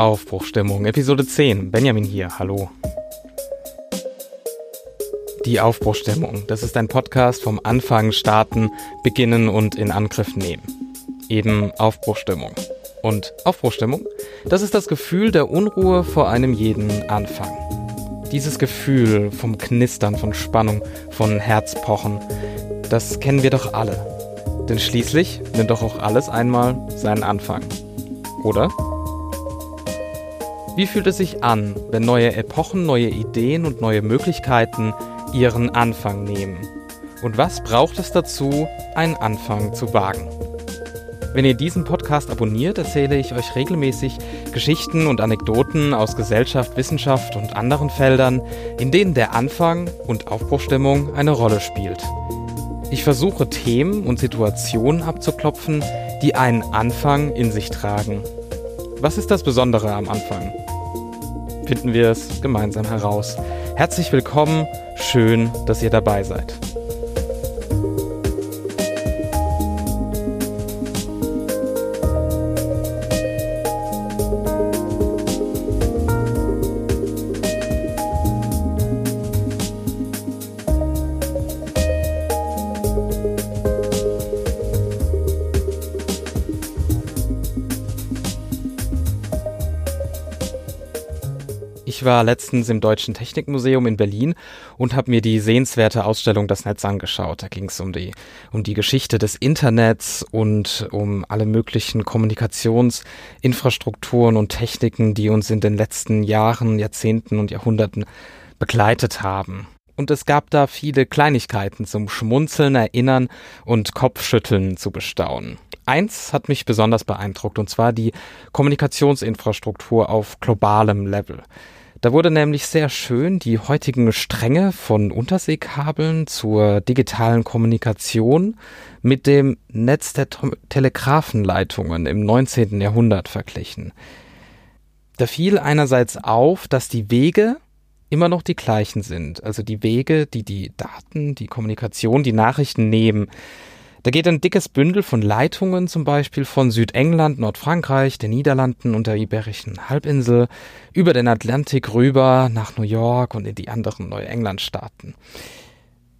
Aufbruchstimmung, Episode 10. Benjamin hier, hallo. Die Aufbruchstimmung, das ist ein Podcast vom Anfang, Starten, Beginnen und in Angriff nehmen. Eben Aufbruchstimmung. Und Aufbruchstimmung, das ist das Gefühl der Unruhe vor einem jeden Anfang. Dieses Gefühl vom Knistern, von Spannung, von Herzpochen, das kennen wir doch alle. Denn schließlich nimmt doch auch alles einmal seinen Anfang. Oder? Wie fühlt es sich an, wenn neue Epochen, neue Ideen und neue Möglichkeiten ihren Anfang nehmen? Und was braucht es dazu, einen Anfang zu wagen? Wenn ihr diesen Podcast abonniert, erzähle ich euch regelmäßig Geschichten und Anekdoten aus Gesellschaft, Wissenschaft und anderen Feldern, in denen der Anfang und Aufbruchstimmung eine Rolle spielt. Ich versuche Themen und Situationen abzuklopfen, die einen Anfang in sich tragen. Was ist das Besondere am Anfang? Finden wir es gemeinsam heraus. Herzlich willkommen, schön, dass ihr dabei seid. Ich war letztens im Deutschen Technikmuseum in Berlin und habe mir die sehenswerte Ausstellung Das Netz angeschaut. Da ging es um die, um die Geschichte des Internets und um alle möglichen Kommunikationsinfrastrukturen und Techniken, die uns in den letzten Jahren, Jahrzehnten und Jahrhunderten begleitet haben. Und es gab da viele Kleinigkeiten zum Schmunzeln, Erinnern und Kopfschütteln zu bestaunen. Eins hat mich besonders beeindruckt, und zwar die Kommunikationsinfrastruktur auf globalem Level. Da wurde nämlich sehr schön die heutigen Stränge von Unterseekabeln zur digitalen Kommunikation mit dem Netz der Telegrafenleitungen im 19. Jahrhundert verglichen. Da fiel einerseits auf, dass die Wege immer noch die gleichen sind, also die Wege, die die Daten, die Kommunikation, die Nachrichten nehmen. Da geht ein dickes Bündel von Leitungen zum Beispiel von Südengland, Nordfrankreich, den Niederlanden und der Iberischen Halbinsel über den Atlantik rüber nach New York und in die anderen Neuengland-Staaten.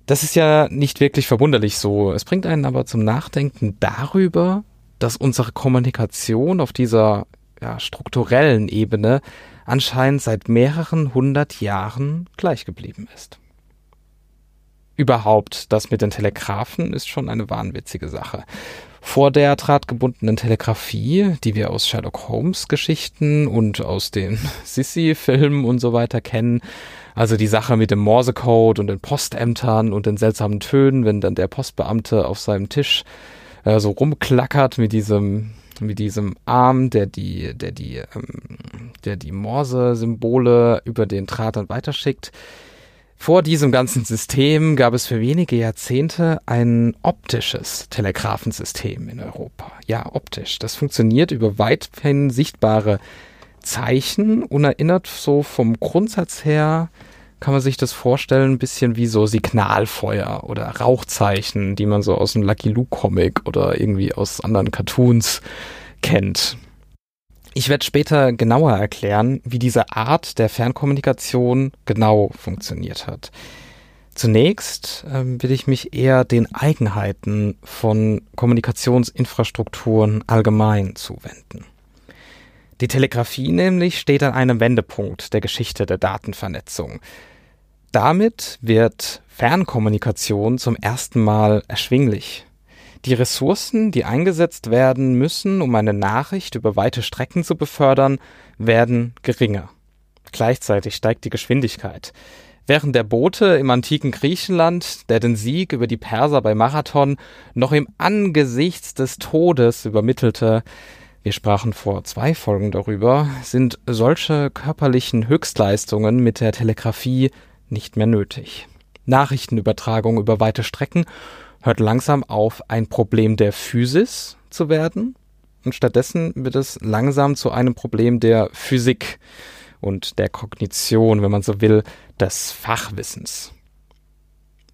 Das ist ja nicht wirklich verwunderlich so. Es bringt einen aber zum Nachdenken darüber, dass unsere Kommunikation auf dieser ja, strukturellen Ebene anscheinend seit mehreren hundert Jahren gleich geblieben ist überhaupt das mit den Telegraphen ist schon eine wahnwitzige Sache. Vor der drahtgebundenen Telegrafie, die wir aus Sherlock Holmes Geschichten und aus den Sissy-Filmen und so weiter kennen, also die Sache mit dem Morsecode und den Postämtern und den seltsamen Tönen, wenn dann der Postbeamte auf seinem Tisch äh, so rumklackert mit diesem mit diesem Arm, der die, der die, ähm, der die Morse-Symbole über den Draht dann weiterschickt. Vor diesem ganzen System gab es für wenige Jahrzehnte ein optisches Telegrafensystem in Europa. Ja, optisch. Das funktioniert über weithin sichtbare Zeichen und erinnert so vom Grundsatz her, kann man sich das vorstellen, ein bisschen wie so Signalfeuer oder Rauchzeichen, die man so aus dem Lucky Luke Comic oder irgendwie aus anderen Cartoons kennt. Ich werde später genauer erklären, wie diese Art der Fernkommunikation genau funktioniert hat. Zunächst ähm, will ich mich eher den Eigenheiten von Kommunikationsinfrastrukturen allgemein zuwenden. Die Telegrafie nämlich steht an einem Wendepunkt der Geschichte der Datenvernetzung. Damit wird Fernkommunikation zum ersten Mal erschwinglich. Die Ressourcen, die eingesetzt werden müssen, um eine Nachricht über weite Strecken zu befördern, werden geringer. Gleichzeitig steigt die Geschwindigkeit. Während der Bote im antiken Griechenland, der den Sieg über die Perser bei Marathon noch im Angesichts des Todes übermittelte, wir sprachen vor zwei Folgen darüber, sind solche körperlichen Höchstleistungen mit der Telegrafie nicht mehr nötig. Nachrichtenübertragung über weite Strecken hört langsam auf, ein Problem der Physis zu werden und stattdessen wird es langsam zu einem Problem der Physik und der Kognition, wenn man so will, des Fachwissens.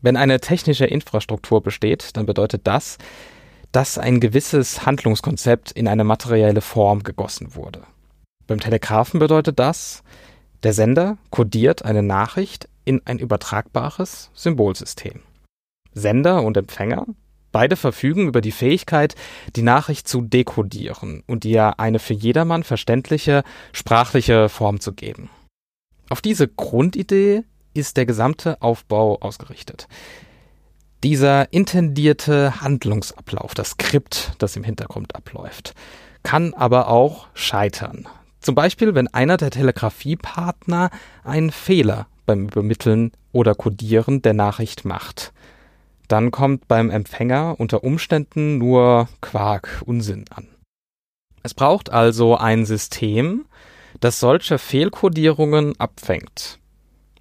Wenn eine technische Infrastruktur besteht, dann bedeutet das, dass ein gewisses Handlungskonzept in eine materielle Form gegossen wurde. Beim Telegraphen bedeutet das, der Sender kodiert eine Nachricht in ein übertragbares Symbolsystem. Sender und Empfänger, beide verfügen über die Fähigkeit, die Nachricht zu dekodieren und ihr eine für jedermann verständliche sprachliche Form zu geben. Auf diese Grundidee ist der gesamte Aufbau ausgerichtet. Dieser intendierte Handlungsablauf, das Skript, das im Hintergrund abläuft, kann aber auch scheitern. Zum Beispiel, wenn einer der Telegrafiepartner einen Fehler beim Übermitteln oder Codieren der Nachricht macht. Dann kommt beim Empfänger unter Umständen nur Quark, Unsinn an. Es braucht also ein System, das solche Fehlcodierungen abfängt.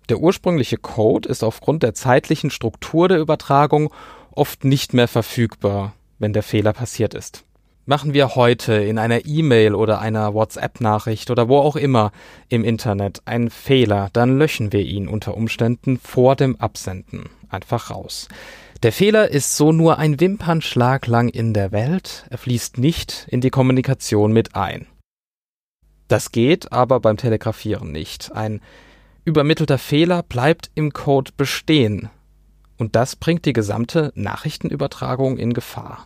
Der ursprüngliche Code ist aufgrund der zeitlichen Struktur der Übertragung oft nicht mehr verfügbar, wenn der Fehler passiert ist. Machen wir heute in einer E-Mail oder einer WhatsApp-Nachricht oder wo auch immer im Internet einen Fehler, dann löschen wir ihn unter Umständen vor dem Absenden einfach raus. Der Fehler ist so nur ein Wimpernschlag lang in der Welt, er fließt nicht in die Kommunikation mit ein. Das geht aber beim Telegrafieren nicht. Ein übermittelter Fehler bleibt im Code bestehen. Und das bringt die gesamte Nachrichtenübertragung in Gefahr.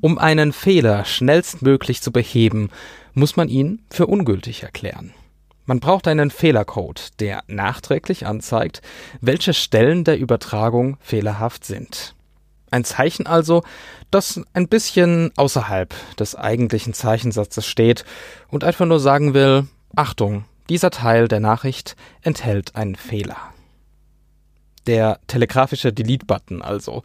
Um einen Fehler schnellstmöglich zu beheben, muss man ihn für ungültig erklären. Man braucht einen Fehlercode, der nachträglich anzeigt, welche Stellen der Übertragung fehlerhaft sind. Ein Zeichen also, das ein bisschen außerhalb des eigentlichen Zeichensatzes steht und einfach nur sagen will, Achtung, dieser Teil der Nachricht enthält einen Fehler der telegrafische Delete-Button also.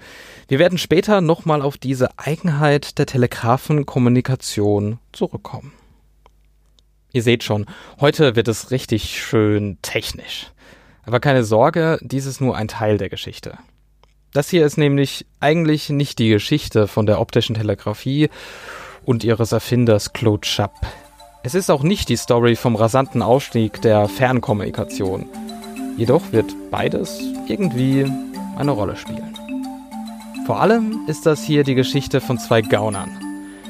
Wir werden später nochmal auf diese Eigenheit der Telegrafenkommunikation zurückkommen. Ihr seht schon, heute wird es richtig schön technisch. Aber keine Sorge, dies ist nur ein Teil der Geschichte. Das hier ist nämlich eigentlich nicht die Geschichte von der optischen Telegrafie und ihres Erfinders Claude Schapp. Es ist auch nicht die Story vom rasanten Aufstieg der Fernkommunikation. Jedoch wird beides irgendwie eine Rolle spielen. Vor allem ist das hier die Geschichte von zwei Gaunern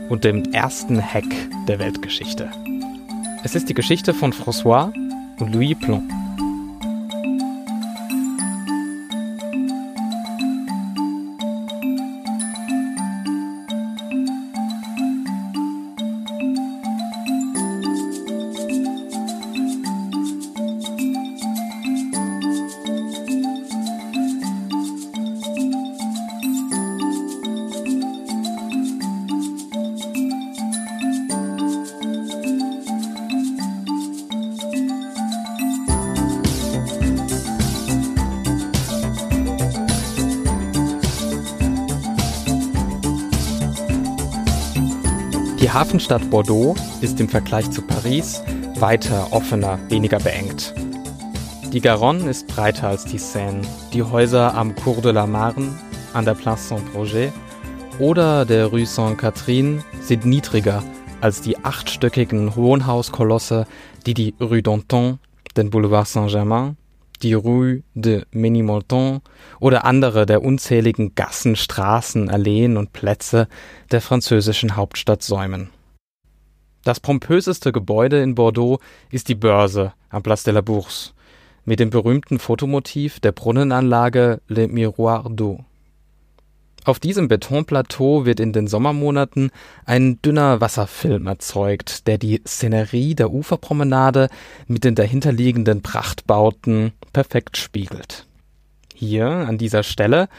und dem ersten Hack der Weltgeschichte. Es ist die Geschichte von François und Louis Plon. Die Hafenstadt Bordeaux ist im Vergleich zu Paris weiter, offener, weniger beengt. Die Garonne ist breiter als die Seine. Die Häuser am Cours de la Marne, an der Place Saint-Projet oder der Rue Sainte-Catherine sind niedriger als die achtstöckigen Hohenhauskolosse, die die Rue d'Anton, den Boulevard Saint-Germain die Rue de Ménilmontant oder andere der unzähligen Gassen, Straßen, Alleen und Plätze der französischen Hauptstadt säumen. Das pompöseste Gebäude in Bordeaux ist die Börse am Place de la Bourse mit dem berühmten Fotomotiv der Brunnenanlage Le Miroir d'Eau. Auf diesem Betonplateau wird in den Sommermonaten ein dünner Wasserfilm erzeugt, der die Szenerie der Uferpromenade mit den dahinterliegenden Prachtbauten perfekt spiegelt. Hier, an dieser Stelle,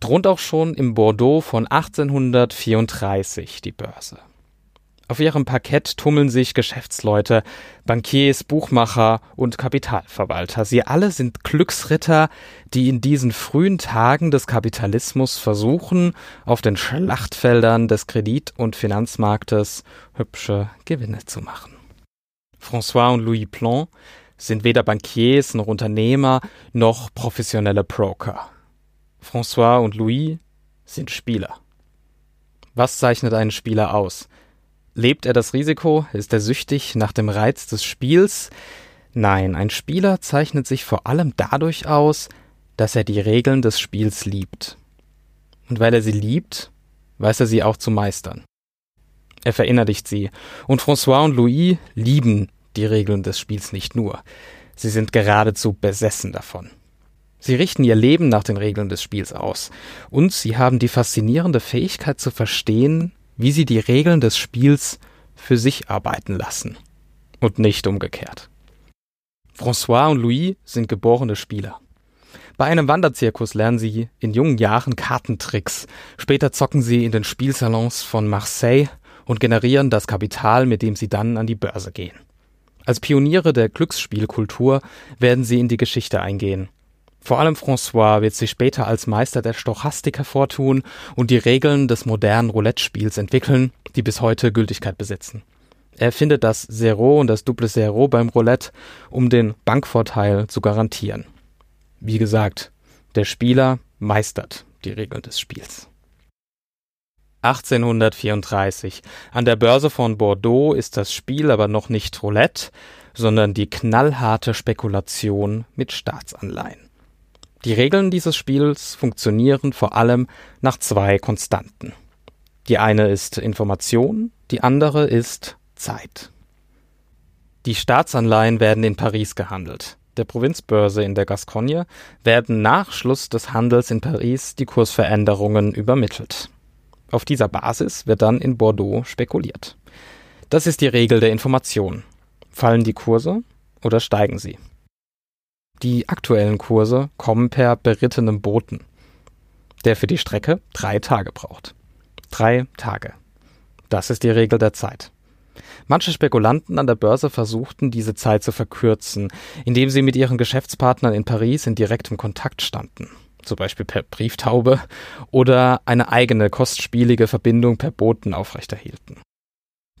thront auch schon im Bordeaux von 1834 die Börse. Auf ihrem Parkett tummeln sich Geschäftsleute, Bankiers, Buchmacher und Kapitalverwalter. Sie alle sind Glücksritter, die in diesen frühen Tagen des Kapitalismus versuchen, auf den Schlachtfeldern des Kredit- und Finanzmarktes hübsche Gewinne zu machen. François und Louis Plon sind weder Bankiers noch Unternehmer noch professionelle Broker. François und Louis sind Spieler. Was zeichnet einen Spieler aus? Lebt er das Risiko? Ist er süchtig nach dem Reiz des Spiels? Nein, ein Spieler zeichnet sich vor allem dadurch aus, dass er die Regeln des Spiels liebt. Und weil er sie liebt, weiß er sie auch zu meistern. Er verinnerlicht sie. Und François und Louis lieben die Regeln des Spiels nicht nur. Sie sind geradezu besessen davon. Sie richten ihr Leben nach den Regeln des Spiels aus. Und sie haben die faszinierende Fähigkeit zu verstehen, wie sie die Regeln des Spiels für sich arbeiten lassen. Und nicht umgekehrt. François und Louis sind geborene Spieler. Bei einem Wanderzirkus lernen sie in jungen Jahren Kartentricks. Später zocken sie in den Spielsalons von Marseille und generieren das Kapital, mit dem sie dann an die Börse gehen. Als Pioniere der Glücksspielkultur werden sie in die Geschichte eingehen. Vor allem François wird sich später als Meister der Stochastik hervortun und die Regeln des modernen Roulette-Spiels entwickeln, die bis heute Gültigkeit besitzen. Er findet das Zero und das Double Zero beim Roulette, um den Bankvorteil zu garantieren. Wie gesagt, der Spieler meistert die Regeln des Spiels. 1834. An der Börse von Bordeaux ist das Spiel aber noch nicht Roulette, sondern die knallharte Spekulation mit Staatsanleihen. Die Regeln dieses Spiels funktionieren vor allem nach zwei Konstanten. Die eine ist Information, die andere ist Zeit. Die Staatsanleihen werden in Paris gehandelt der Provinzbörse in der Gascogne werden nach Schluss des Handels in Paris die Kursveränderungen übermittelt. Auf dieser Basis wird dann in Bordeaux spekuliert. Das ist die Regel der Information. Fallen die Kurse oder steigen sie? Die aktuellen Kurse kommen per berittenem Boten, der für die Strecke drei Tage braucht. Drei Tage. Das ist die Regel der Zeit. Manche Spekulanten an der Börse versuchten, diese Zeit zu verkürzen, indem sie mit ihren Geschäftspartnern in Paris in direktem Kontakt standen, zum Beispiel per Brieftaube oder eine eigene kostspielige Verbindung per Boten aufrechterhielten.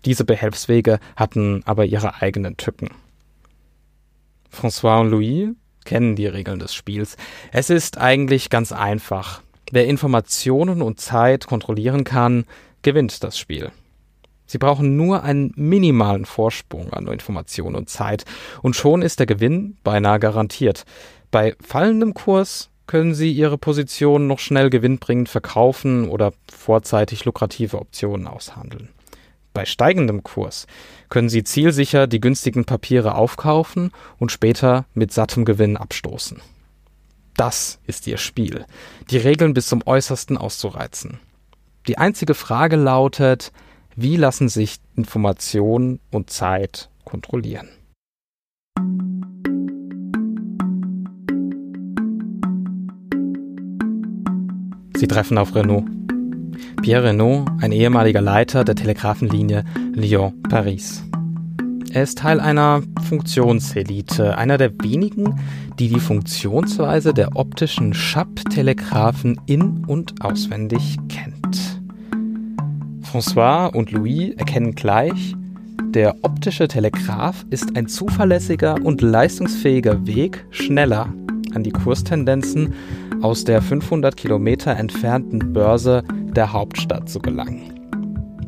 Diese Behelfswege hatten aber ihre eigenen Tücken. François und Louis kennen die Regeln des Spiels. Es ist eigentlich ganz einfach. Wer Informationen und Zeit kontrollieren kann, gewinnt das Spiel. Sie brauchen nur einen minimalen Vorsprung an Information und Zeit und schon ist der Gewinn beinahe garantiert. Bei fallendem Kurs können Sie Ihre Position noch schnell gewinnbringend verkaufen oder vorzeitig lukrative Optionen aushandeln. Bei steigendem Kurs können Sie zielsicher die günstigen Papiere aufkaufen und später mit sattem Gewinn abstoßen. Das ist Ihr Spiel, die Regeln bis zum äußersten auszureizen. Die einzige Frage lautet, wie lassen sich Information und Zeit kontrollieren? Sie treffen auf Renault. Pierre Renault, ein ehemaliger Leiter der Telegrafenlinie Lyon-Paris. Er ist Teil einer Funktionselite, einer der wenigen, die die Funktionsweise der optischen Schapp-Telegraphen in- und auswendig kennt. François und Louis erkennen gleich, der optische Telegraph ist ein zuverlässiger und leistungsfähiger Weg, schneller an die Kurstendenzen aus der 500 Kilometer entfernten Börse der Hauptstadt zu gelangen.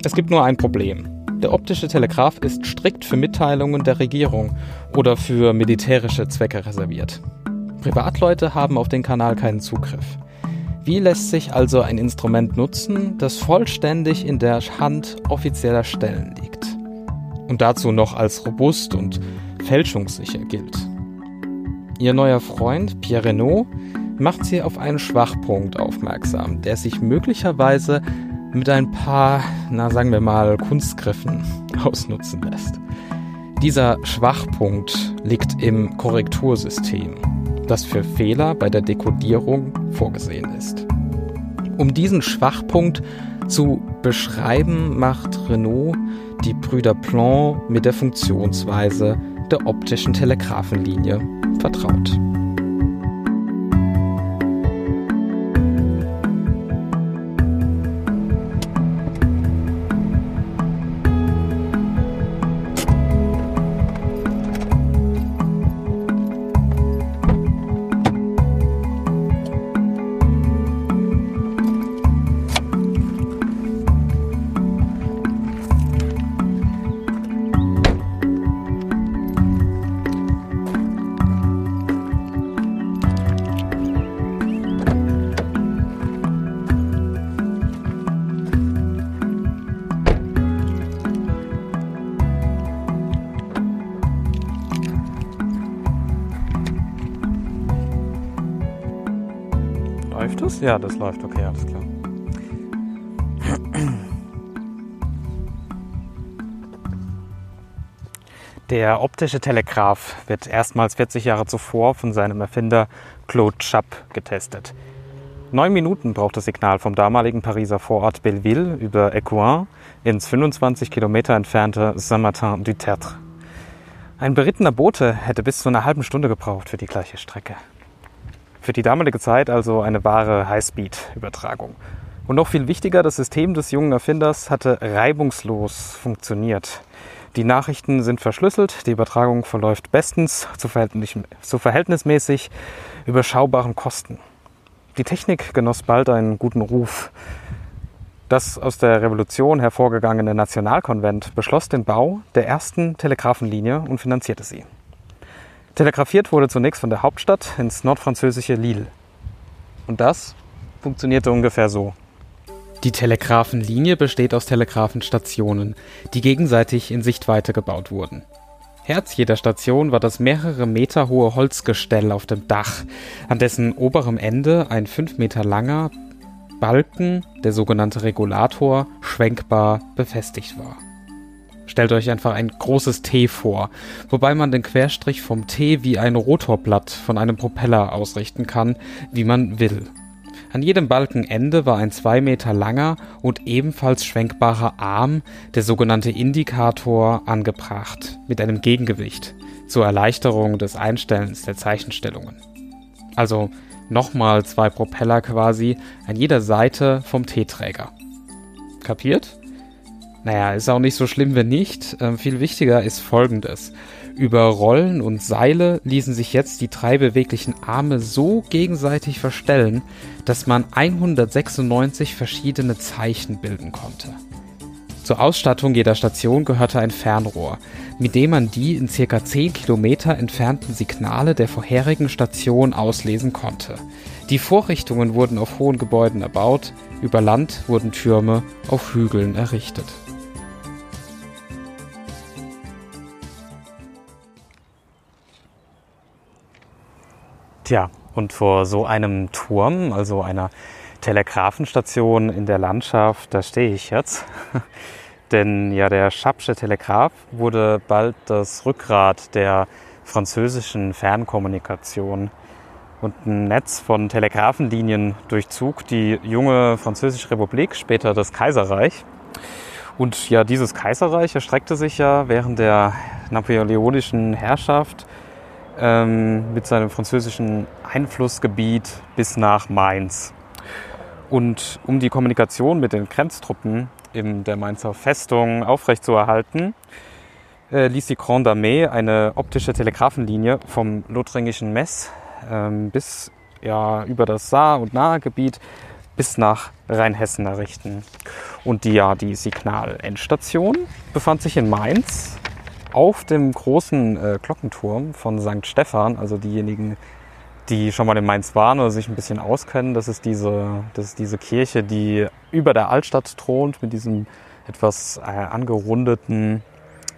Es gibt nur ein Problem. Der optische Telegraph ist strikt für Mitteilungen der Regierung oder für militärische Zwecke reserviert. Privatleute haben auf den Kanal keinen Zugriff. Wie lässt sich also ein Instrument nutzen, das vollständig in der Hand offizieller Stellen liegt und dazu noch als robust und fälschungssicher gilt? Ihr neuer Freund Pierre Renault macht sie auf einen Schwachpunkt aufmerksam, der sich möglicherweise mit ein paar, na sagen wir mal, Kunstgriffen ausnutzen lässt. Dieser Schwachpunkt liegt im Korrektursystem das für Fehler bei der Dekodierung vorgesehen ist. Um diesen Schwachpunkt zu beschreiben, macht Renault die Brüder Plan mit der Funktionsweise der optischen Telegrafenlinie vertraut. Ja, das läuft. Okay, alles klar. Der optische Telegraph wird erstmals 40 Jahre zuvor von seinem Erfinder Claude Chappe getestet. Neun Minuten braucht das Signal vom damaligen Pariser Vorort Belleville über Écouen ins 25 Kilometer entfernte Saint-Martin-du-Tertre. Ein berittener Bote hätte bis zu einer halben Stunde gebraucht für die gleiche Strecke. Für die damalige Zeit also eine wahre Highspeed-Übertragung. Und noch viel wichtiger, das System des jungen Erfinders hatte reibungslos funktioniert. Die Nachrichten sind verschlüsselt, die Übertragung verläuft bestens zu, zu verhältnismäßig überschaubaren Kosten. Die Technik genoss bald einen guten Ruf. Das aus der Revolution hervorgegangene Nationalkonvent beschloss den Bau der ersten Telegrafenlinie und finanzierte sie. Telegrafiert wurde zunächst von der Hauptstadt ins nordfranzösische Lille. Und das funktionierte ungefähr so. Die Telegrafenlinie besteht aus Telegrafenstationen, die gegenseitig in Sichtweite gebaut wurden. Herz jeder Station war das mehrere Meter hohe Holzgestell auf dem Dach, an dessen oberem Ende ein fünf Meter langer Balken, der sogenannte Regulator, schwenkbar befestigt war. Stellt euch einfach ein großes T vor, wobei man den Querstrich vom T wie ein Rotorblatt von einem Propeller ausrichten kann, wie man will. An jedem Balkenende war ein zwei Meter langer und ebenfalls schwenkbarer Arm, der sogenannte Indikator, angebracht, mit einem Gegengewicht zur Erleichterung des Einstellens der Zeichenstellungen. Also nochmal zwei Propeller quasi an jeder Seite vom T-Träger. Kapiert? Naja, ist auch nicht so schlimm, wenn nicht. Ähm, viel wichtiger ist folgendes. Über Rollen und Seile ließen sich jetzt die drei beweglichen Arme so gegenseitig verstellen, dass man 196 verschiedene Zeichen bilden konnte. Zur Ausstattung jeder Station gehörte ein Fernrohr, mit dem man die in circa 10 Kilometer entfernten Signale der vorherigen Station auslesen konnte. Die Vorrichtungen wurden auf hohen Gebäuden erbaut, über Land wurden Türme auf Hügeln errichtet. Tja, und vor so einem Turm, also einer Telegrafenstation in der Landschaft, da stehe ich jetzt. Denn ja, der Schabsche Telegraph wurde bald das Rückgrat der französischen Fernkommunikation. Und ein Netz von Telegrafenlinien durchzug die junge Französische Republik, später das Kaiserreich. Und ja, dieses Kaiserreich erstreckte sich ja während der napoleonischen Herrschaft ähm, mit seinem französischen Einflussgebiet bis nach Mainz. Und um die Kommunikation mit den Grenztruppen in der Mainzer Festung aufrechtzuerhalten, äh, ließ die Grande Armee eine optische Telegrafenlinie vom lothringischen Mess ähm, bis ja, über das Saar- und Nahegebiet bis nach Rheinhessen errichten. Und die, ja, die Signalendstation befand sich in Mainz auf dem großen äh, Glockenturm von St. Stephan, also diejenigen, die schon mal in Mainz waren oder sich ein bisschen auskennen, das ist diese, das ist diese Kirche, die über der Altstadt thront mit diesem etwas äh, angerundeten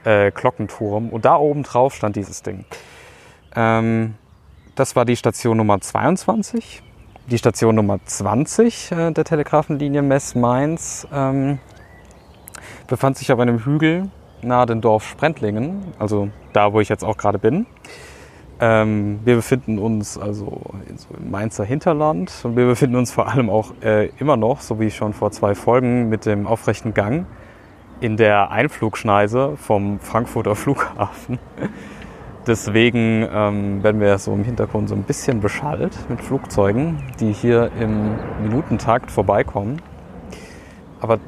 äh, Glockenturm. Und da oben drauf stand dieses Ding. Ähm, das war die Station Nummer 22. Die Station Nummer 20 äh, der Telegrafenlinie Mess-Mainz ähm, befand sich auf einem Hügel nahe dem Dorf Sprendlingen, also da, wo ich jetzt auch gerade bin. Ähm, wir befinden uns also so im Mainzer Hinterland und wir befinden uns vor allem auch äh, immer noch, so wie schon vor zwei Folgen, mit dem aufrechten Gang in der Einflugschneise vom Frankfurter Flughafen. Deswegen ähm, werden wir so im Hintergrund so ein bisschen beschallt mit Flugzeugen, die hier im Minutentakt vorbeikommen. Aber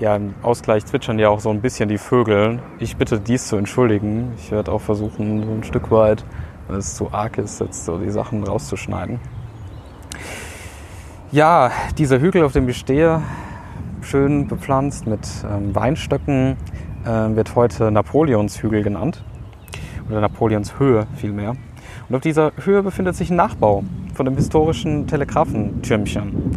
ja, im Ausgleich zwitschern ja auch so ein bisschen die Vögel. Ich bitte dies zu entschuldigen. Ich werde auch versuchen, so ein Stück weit, weil es zu arg ist, jetzt so die Sachen rauszuschneiden. Ja, dieser Hügel, auf dem ich stehe, schön bepflanzt mit ähm, Weinstöcken, äh, wird heute Napoleonshügel genannt. Oder Napoleonshöhe vielmehr. Und auf dieser Höhe befindet sich ein Nachbau von dem historischen Telegrafentürmchen.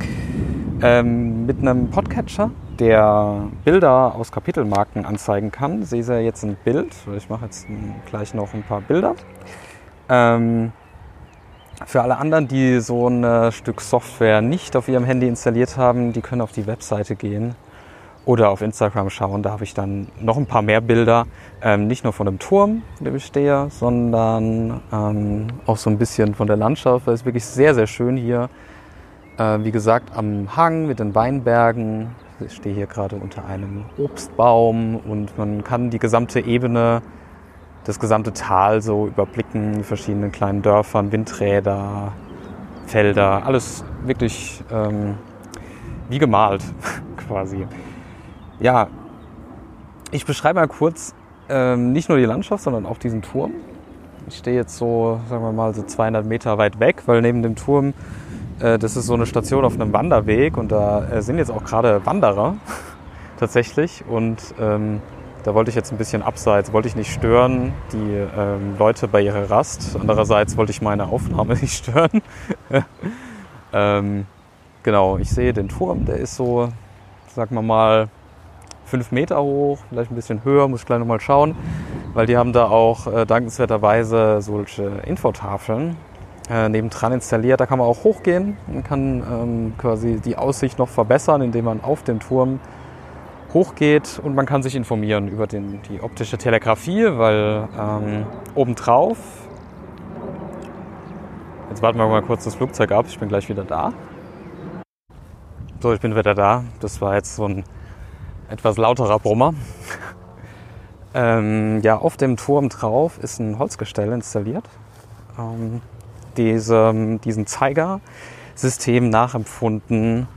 Ähm, mit einem Podcatcher der Bilder aus Kapitelmarken anzeigen kann. Sehe Sie jetzt ein Bild. Ich mache jetzt gleich noch ein paar Bilder. Ähm, für alle anderen, die so ein Stück Software nicht auf ihrem Handy installiert haben, die können auf die Webseite gehen oder auf Instagram schauen. Da habe ich dann noch ein paar mehr Bilder, ähm, nicht nur von dem Turm, in dem ich stehe, sondern ähm, auch so ein bisschen von der Landschaft, es wirklich sehr, sehr schön hier. Äh, wie gesagt, am Hang mit den Weinbergen. Ich stehe hier gerade unter einem Obstbaum und man kann die gesamte Ebene, das gesamte Tal so überblicken, die verschiedenen kleinen Dörfern, Windräder, Felder, alles wirklich ähm, wie gemalt quasi. Ja, ich beschreibe mal kurz ähm, nicht nur die Landschaft, sondern auch diesen Turm. Ich stehe jetzt so, sagen wir mal, so 200 Meter weit weg, weil neben dem Turm, das ist so eine Station auf einem Wanderweg und da äh, sind jetzt auch gerade Wanderer tatsächlich und ähm, da wollte ich jetzt ein bisschen abseits, wollte ich nicht stören, die ähm, Leute bei ihrer Rast. Andererseits wollte ich meine Aufnahme nicht stören. ähm, genau, ich sehe den Turm, der ist so, sagen wir mal, fünf Meter hoch, vielleicht ein bisschen höher, muss ich gleich nochmal schauen, weil die haben da auch äh, dankenswerterweise solche Infotafeln äh, nebendran installiert. Da kann man auch hochgehen und kann ähm, quasi die Aussicht noch verbessern, indem man auf dem Turm hochgeht und man kann sich informieren über den, die optische Telegrafie, weil ähm, obendrauf, jetzt warten wir mal kurz das Flugzeug ab, ich bin gleich wieder da. So, ich bin wieder da. Das war jetzt so ein etwas lauterer Brummer. ähm, ja, auf dem Turm drauf ist ein Holzgestell installiert. Ähm, diesem, diesen Zeigersystem nachempfunden,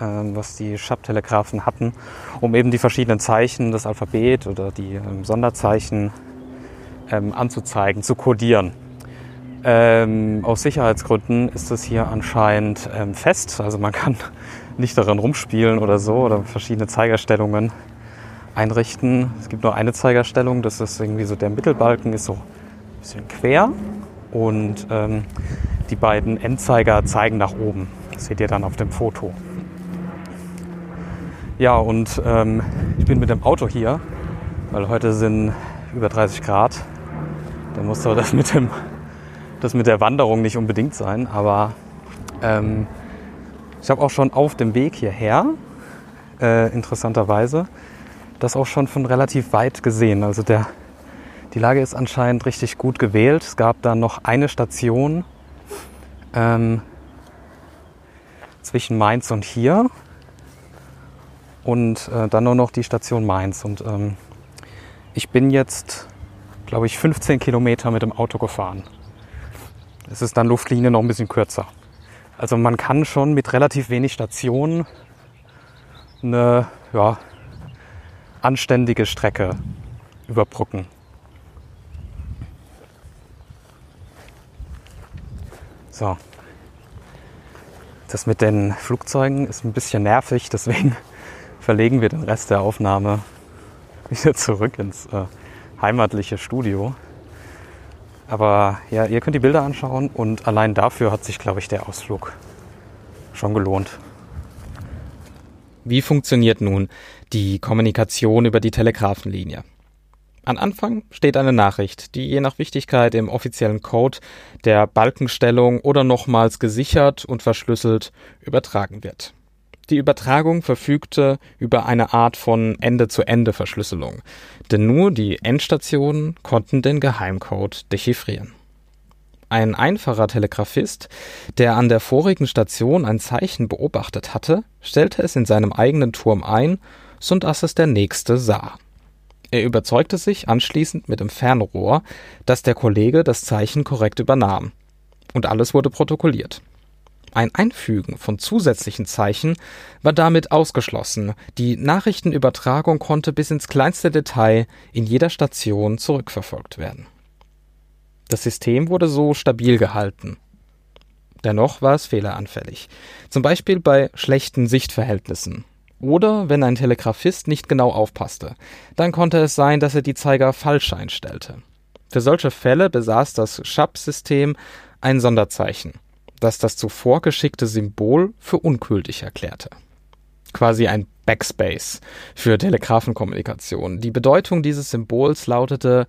ähm, was die Schabtelegraphen hatten, um eben die verschiedenen Zeichen, das Alphabet oder die ähm, Sonderzeichen ähm, anzuzeigen, zu kodieren. Ähm, aus Sicherheitsgründen ist das hier anscheinend ähm, fest, also man kann nicht daran rumspielen oder so oder verschiedene Zeigerstellungen einrichten. Es gibt nur eine Zeigerstellung, das ist irgendwie so der Mittelbalken ist so ein bisschen quer und ähm, die beiden Endzeiger zeigen nach oben. Das seht ihr dann auf dem Foto. Ja, und ähm, ich bin mit dem Auto hier, weil heute sind über 30 Grad. Da muss doch das mit, dem, das mit der Wanderung nicht unbedingt sein, aber ähm, ich habe auch schon auf dem Weg hierher, äh, interessanterweise, das auch schon von relativ weit gesehen. Also der, die Lage ist anscheinend richtig gut gewählt. Es gab dann noch eine Station ähm, zwischen Mainz und hier und äh, dann nur noch die Station Mainz. Und ähm, ich bin jetzt, glaube ich, 15 Kilometer mit dem Auto gefahren. Es ist dann Luftlinie noch ein bisschen kürzer. Also man kann schon mit relativ wenig Stationen eine ja, anständige Strecke überbrücken. So. Das mit den Flugzeugen ist ein bisschen nervig, deswegen verlegen wir den Rest der Aufnahme wieder zurück ins äh, heimatliche Studio. Aber ja, ihr könnt die Bilder anschauen und allein dafür hat sich, glaube ich, der Ausflug schon gelohnt. Wie funktioniert nun die Kommunikation über die Telegrafenlinie? An Anfang steht eine Nachricht, die je nach Wichtigkeit im offiziellen Code der Balkenstellung oder nochmals gesichert und verschlüsselt übertragen wird. Die Übertragung verfügte über eine Art von Ende-zu-Ende-Verschlüsselung, denn nur die Endstationen konnten den Geheimcode dechiffrieren. Ein einfacher Telegraphist, der an der vorigen Station ein Zeichen beobachtet hatte, stellte es in seinem eigenen Turm ein, so dass es der nächste sah. Er überzeugte sich anschließend mit dem Fernrohr, dass der Kollege das Zeichen korrekt übernahm. Und alles wurde protokolliert. Ein Einfügen von zusätzlichen Zeichen war damit ausgeschlossen, die Nachrichtenübertragung konnte bis ins kleinste Detail in jeder Station zurückverfolgt werden. Das System wurde so stabil gehalten. Dennoch war es fehleranfällig, zum Beispiel bei schlechten Sichtverhältnissen oder wenn ein Telegrafist nicht genau aufpasste, dann konnte es sein, dass er die Zeiger falsch einstellte. Für solche Fälle besaß das SHAP-System ein Sonderzeichen – das das zuvor geschickte Symbol für ungültig erklärte. Quasi ein Backspace für Telegrafenkommunikation. Die Bedeutung dieses Symbols lautete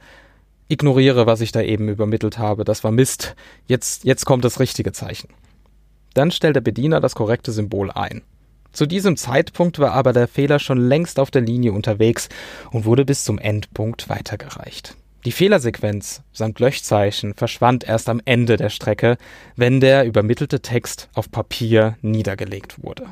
ignoriere, was ich da eben übermittelt habe, das war Mist, jetzt, jetzt kommt das richtige Zeichen. Dann stellt der Bediener das korrekte Symbol ein. Zu diesem Zeitpunkt war aber der Fehler schon längst auf der Linie unterwegs und wurde bis zum Endpunkt weitergereicht. Die Fehlersequenz samt Löschzeichen verschwand erst am Ende der Strecke, wenn der übermittelte Text auf Papier niedergelegt wurde.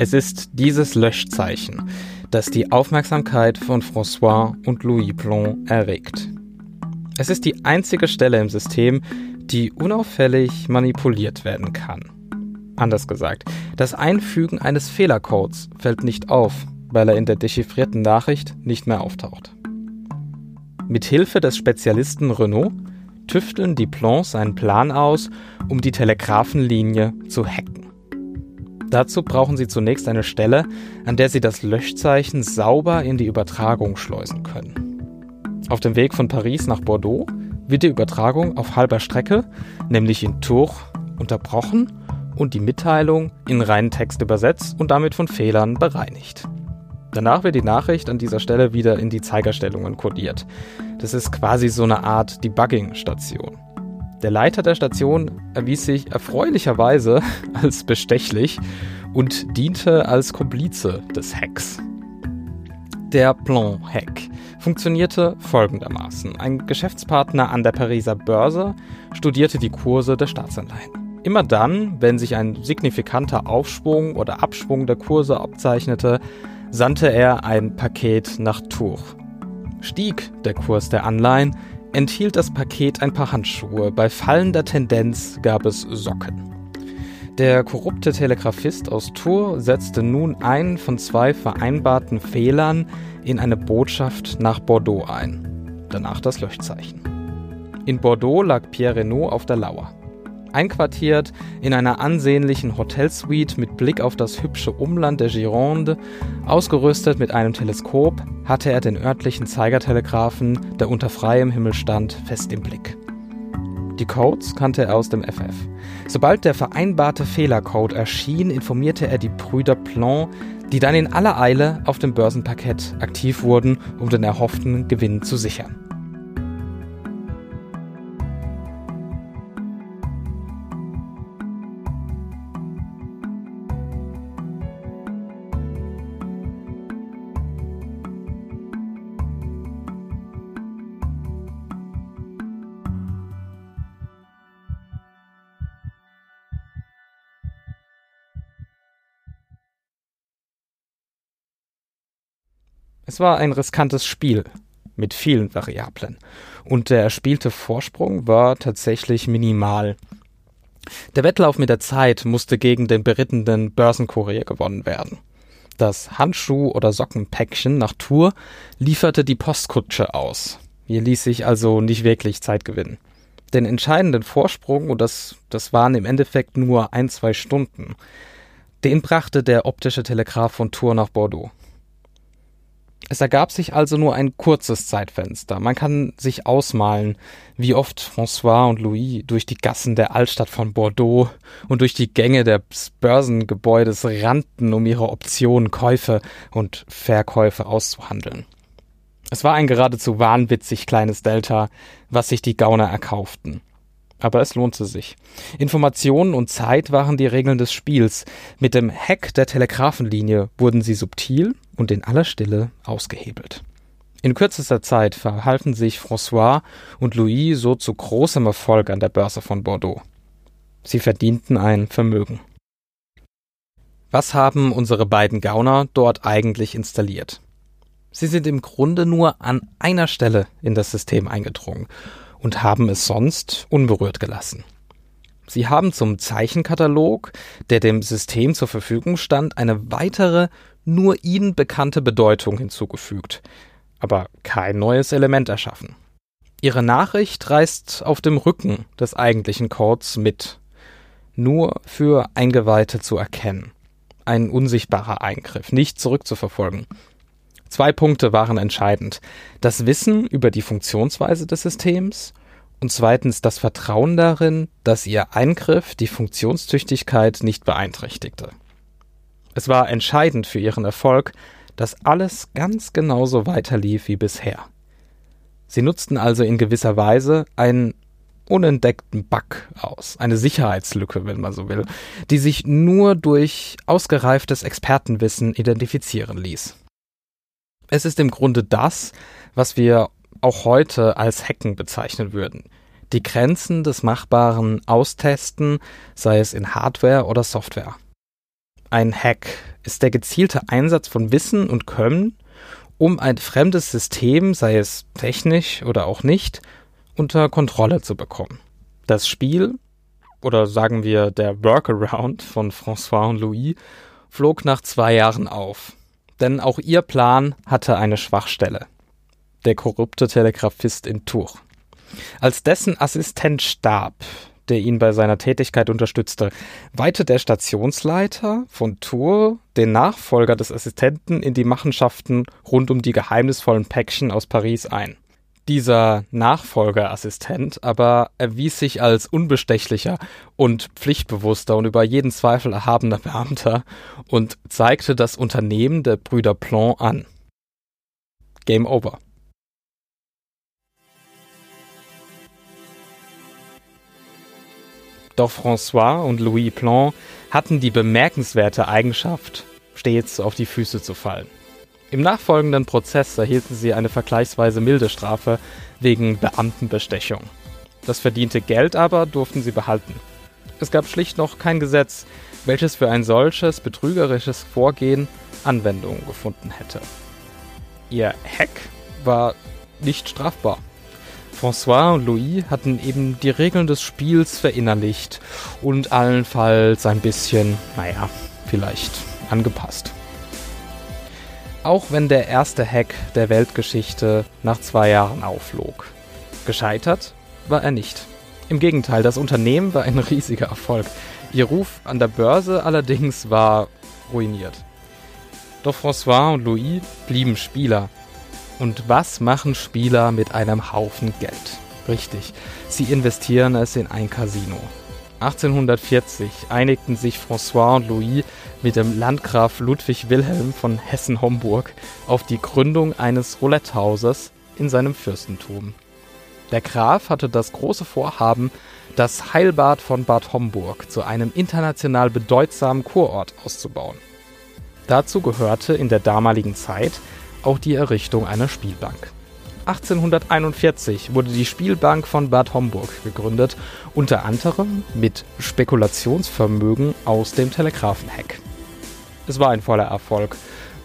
Es ist dieses Löschzeichen, das die Aufmerksamkeit von François und Louis Plon erregt. Es ist die einzige Stelle im System, die unauffällig manipuliert werden kann. Anders gesagt, das Einfügen eines Fehlercodes fällt nicht auf, weil er in der dechiffrierten Nachricht nicht mehr auftaucht. Mit Hilfe des Spezialisten Renault tüfteln die Plons einen Plan aus, um die Telegrafenlinie zu hacken. Dazu brauchen sie zunächst eine Stelle, an der sie das Löschzeichen sauber in die Übertragung schleusen können. Auf dem Weg von Paris nach Bordeaux wird die Übertragung auf halber Strecke, nämlich in Tours, unterbrochen und die Mitteilung in reinen Text übersetzt und damit von Fehlern bereinigt. Danach wird die Nachricht an dieser Stelle wieder in die Zeigerstellungen kodiert. Das ist quasi so eine Art Debugging-Station. Der Leiter der Station erwies sich erfreulicherweise als bestechlich und diente als Komplize des Hacks. Der Plan-Hack funktionierte folgendermaßen. Ein Geschäftspartner an der Pariser Börse studierte die Kurse der Staatsanleihen. Immer dann, wenn sich ein signifikanter Aufschwung oder Abschwung der Kurse abzeichnete, sandte er ein Paket nach Tours. Stieg der Kurs der Anleihen, enthielt das Paket ein paar Handschuhe, bei fallender Tendenz gab es Socken. Der korrupte Telegrafist aus Tours setzte nun einen von zwei vereinbarten Fehlern in eine Botschaft nach Bordeaux ein. Danach das Löschzeichen. In Bordeaux lag Pierre Renault auf der Lauer. Einquartiert in einer ansehnlichen Hotelsuite mit Blick auf das hübsche Umland der Gironde, ausgerüstet mit einem Teleskop, hatte er den örtlichen Zeigertelegraphen, der unter freiem Himmel stand, fest im Blick. Die Codes kannte er aus dem FF. Sobald der vereinbarte Fehlercode erschien, informierte er die Brüder Plan, die dann in aller Eile auf dem Börsenparkett aktiv wurden, um den erhofften Gewinn zu sichern. Es war ein riskantes Spiel mit vielen Variablen und der erspielte Vorsprung war tatsächlich minimal. Der Wettlauf mit der Zeit musste gegen den berittenen Börsenkurier gewonnen werden. Das Handschuh- oder Sockenpäckchen nach Tour lieferte die Postkutsche aus. Hier ließ sich also nicht wirklich Zeit gewinnen. Den entscheidenden Vorsprung, und das, das waren im Endeffekt nur ein, zwei Stunden, den brachte der optische Telegraph von Tours nach Bordeaux. Es ergab sich also nur ein kurzes Zeitfenster. Man kann sich ausmalen, wie oft François und Louis durch die Gassen der Altstadt von Bordeaux und durch die Gänge des Börsengebäudes rannten, um ihre Optionen, Käufe und Verkäufe auszuhandeln. Es war ein geradezu wahnwitzig kleines Delta, was sich die Gauner erkauften aber es lohnte sich. Informationen und Zeit waren die Regeln des Spiels. Mit dem Hack der Telegrafenlinie wurden sie subtil und in aller Stille ausgehebelt. In kürzester Zeit verhalfen sich François und Louis so zu großem Erfolg an der Börse von Bordeaux. Sie verdienten ein Vermögen. Was haben unsere beiden Gauner dort eigentlich installiert? Sie sind im Grunde nur an einer Stelle in das System eingedrungen und haben es sonst unberührt gelassen. Sie haben zum Zeichenkatalog, der dem System zur Verfügung stand, eine weitere, nur ihnen bekannte Bedeutung hinzugefügt, aber kein neues Element erschaffen. Ihre Nachricht reist auf dem Rücken des eigentlichen Codes mit, nur für Eingeweihte zu erkennen. Ein unsichtbarer Eingriff, nicht zurückzuverfolgen. Zwei Punkte waren entscheidend. Das Wissen über die Funktionsweise des Systems und zweitens das Vertrauen darin, dass ihr Eingriff die Funktionstüchtigkeit nicht beeinträchtigte. Es war entscheidend für ihren Erfolg, dass alles ganz genauso weiterlief wie bisher. Sie nutzten also in gewisser Weise einen unentdeckten Bug aus, eine Sicherheitslücke, wenn man so will, die sich nur durch ausgereiftes Expertenwissen identifizieren ließ. Es ist im Grunde das, was wir auch heute als Hacken bezeichnen würden. Die Grenzen des Machbaren austesten, sei es in Hardware oder Software. Ein Hack ist der gezielte Einsatz von Wissen und Können, um ein fremdes System, sei es technisch oder auch nicht, unter Kontrolle zu bekommen. Das Spiel, oder sagen wir der Workaround von François und Louis, flog nach zwei Jahren auf. Denn auch ihr Plan hatte eine Schwachstelle. Der korrupte Telegraphist in Tours. Als dessen Assistent starb, der ihn bei seiner Tätigkeit unterstützte, weihte der Stationsleiter von Tours den Nachfolger des Assistenten in die Machenschaften rund um die geheimnisvollen Päckchen aus Paris ein. Dieser Nachfolgerassistent aber erwies sich als unbestechlicher und pflichtbewusster und über jeden Zweifel erhabener Beamter und zeigte das Unternehmen der Brüder Plon an. Game over. Doch François und Louis Plon hatten die bemerkenswerte Eigenschaft, stets auf die Füße zu fallen. Im nachfolgenden Prozess erhielten sie eine vergleichsweise milde Strafe wegen Beamtenbestechung. Das verdiente Geld aber durften sie behalten. Es gab schlicht noch kein Gesetz, welches für ein solches betrügerisches Vorgehen Anwendung gefunden hätte. Ihr Hack war nicht strafbar. François und Louis hatten eben die Regeln des Spiels verinnerlicht und allenfalls ein bisschen, naja, vielleicht angepasst. Auch wenn der erste Hack der Weltgeschichte nach zwei Jahren auflog. Gescheitert war er nicht. Im Gegenteil, das Unternehmen war ein riesiger Erfolg. Ihr Ruf an der Börse allerdings war ruiniert. Doch François und Louis blieben Spieler. Und was machen Spieler mit einem Haufen Geld? Richtig, sie investieren es in ein Casino. 1840 einigten sich François und Louis mit dem Landgraf Ludwig Wilhelm von Hessen-Homburg auf die Gründung eines Roulettehauses in seinem Fürstentum. Der Graf hatte das große Vorhaben, das Heilbad von Bad Homburg zu einem international bedeutsamen Kurort auszubauen. Dazu gehörte in der damaligen Zeit auch die Errichtung einer Spielbank. 1841 wurde die Spielbank von Bad Homburg gegründet, unter anderem mit Spekulationsvermögen aus dem Telegrafenheck. Es war ein voller Erfolg.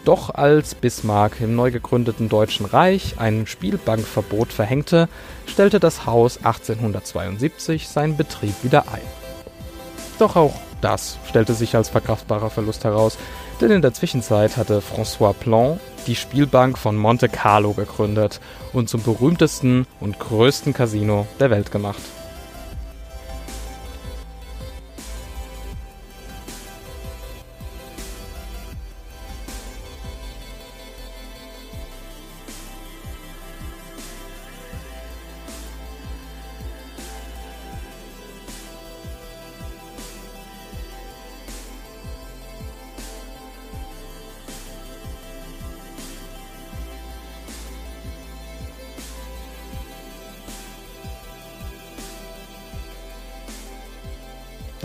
Doch als Bismarck im neu gegründeten Deutschen Reich ein Spielbankverbot verhängte, stellte das Haus 1872 seinen Betrieb wieder ein. Doch auch das stellte sich als verkraftbarer Verlust heraus, denn in der Zwischenzeit hatte François Plan die Spielbank von Monte Carlo gegründet und zum berühmtesten und größten Casino der Welt gemacht.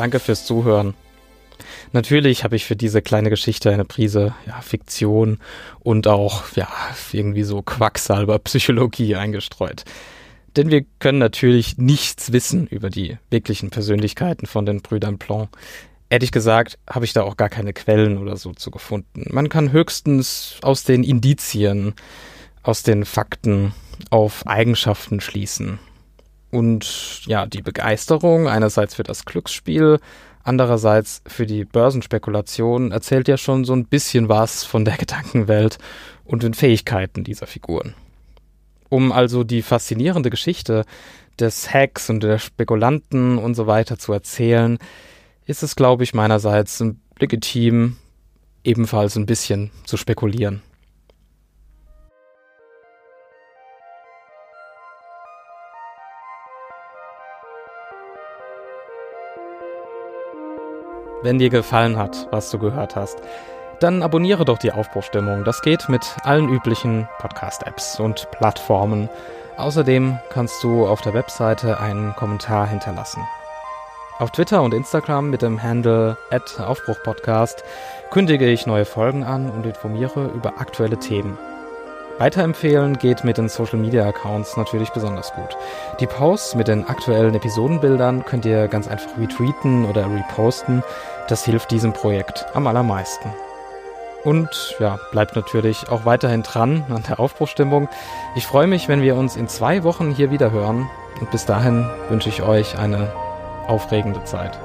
Danke fürs Zuhören. Natürlich habe ich für diese kleine Geschichte eine Prise ja, Fiktion und auch ja irgendwie so Quacksalber Psychologie eingestreut. Denn wir können natürlich nichts wissen über die wirklichen Persönlichkeiten von den Brüdern Plon. Ehrlich gesagt habe ich da auch gar keine Quellen oder so zu gefunden. Man kann höchstens aus den Indizien, aus den Fakten auf Eigenschaften schließen. Und ja, die Begeisterung einerseits für das Glücksspiel, andererseits für die Börsenspekulation erzählt ja schon so ein bisschen was von der Gedankenwelt und den Fähigkeiten dieser Figuren. Um also die faszinierende Geschichte des Hacks und der Spekulanten und so weiter zu erzählen, ist es, glaube ich, meinerseits legitim, ebenfalls ein bisschen zu spekulieren. Wenn dir gefallen hat, was du gehört hast, dann abonniere doch die Aufbruchstimmung. Das geht mit allen üblichen Podcast-Apps und Plattformen. Außerdem kannst du auf der Webseite einen Kommentar hinterlassen. Auf Twitter und Instagram mit dem Handle Aufbruchpodcast kündige ich neue Folgen an und informiere über aktuelle Themen. Weiterempfehlen geht mit den Social Media Accounts natürlich besonders gut. Die Posts mit den aktuellen Episodenbildern könnt ihr ganz einfach retweeten oder reposten. Das hilft diesem Projekt am allermeisten. Und ja, bleibt natürlich auch weiterhin dran an der Aufbruchstimmung. Ich freue mich, wenn wir uns in zwei Wochen hier wieder hören. Und bis dahin wünsche ich euch eine aufregende Zeit.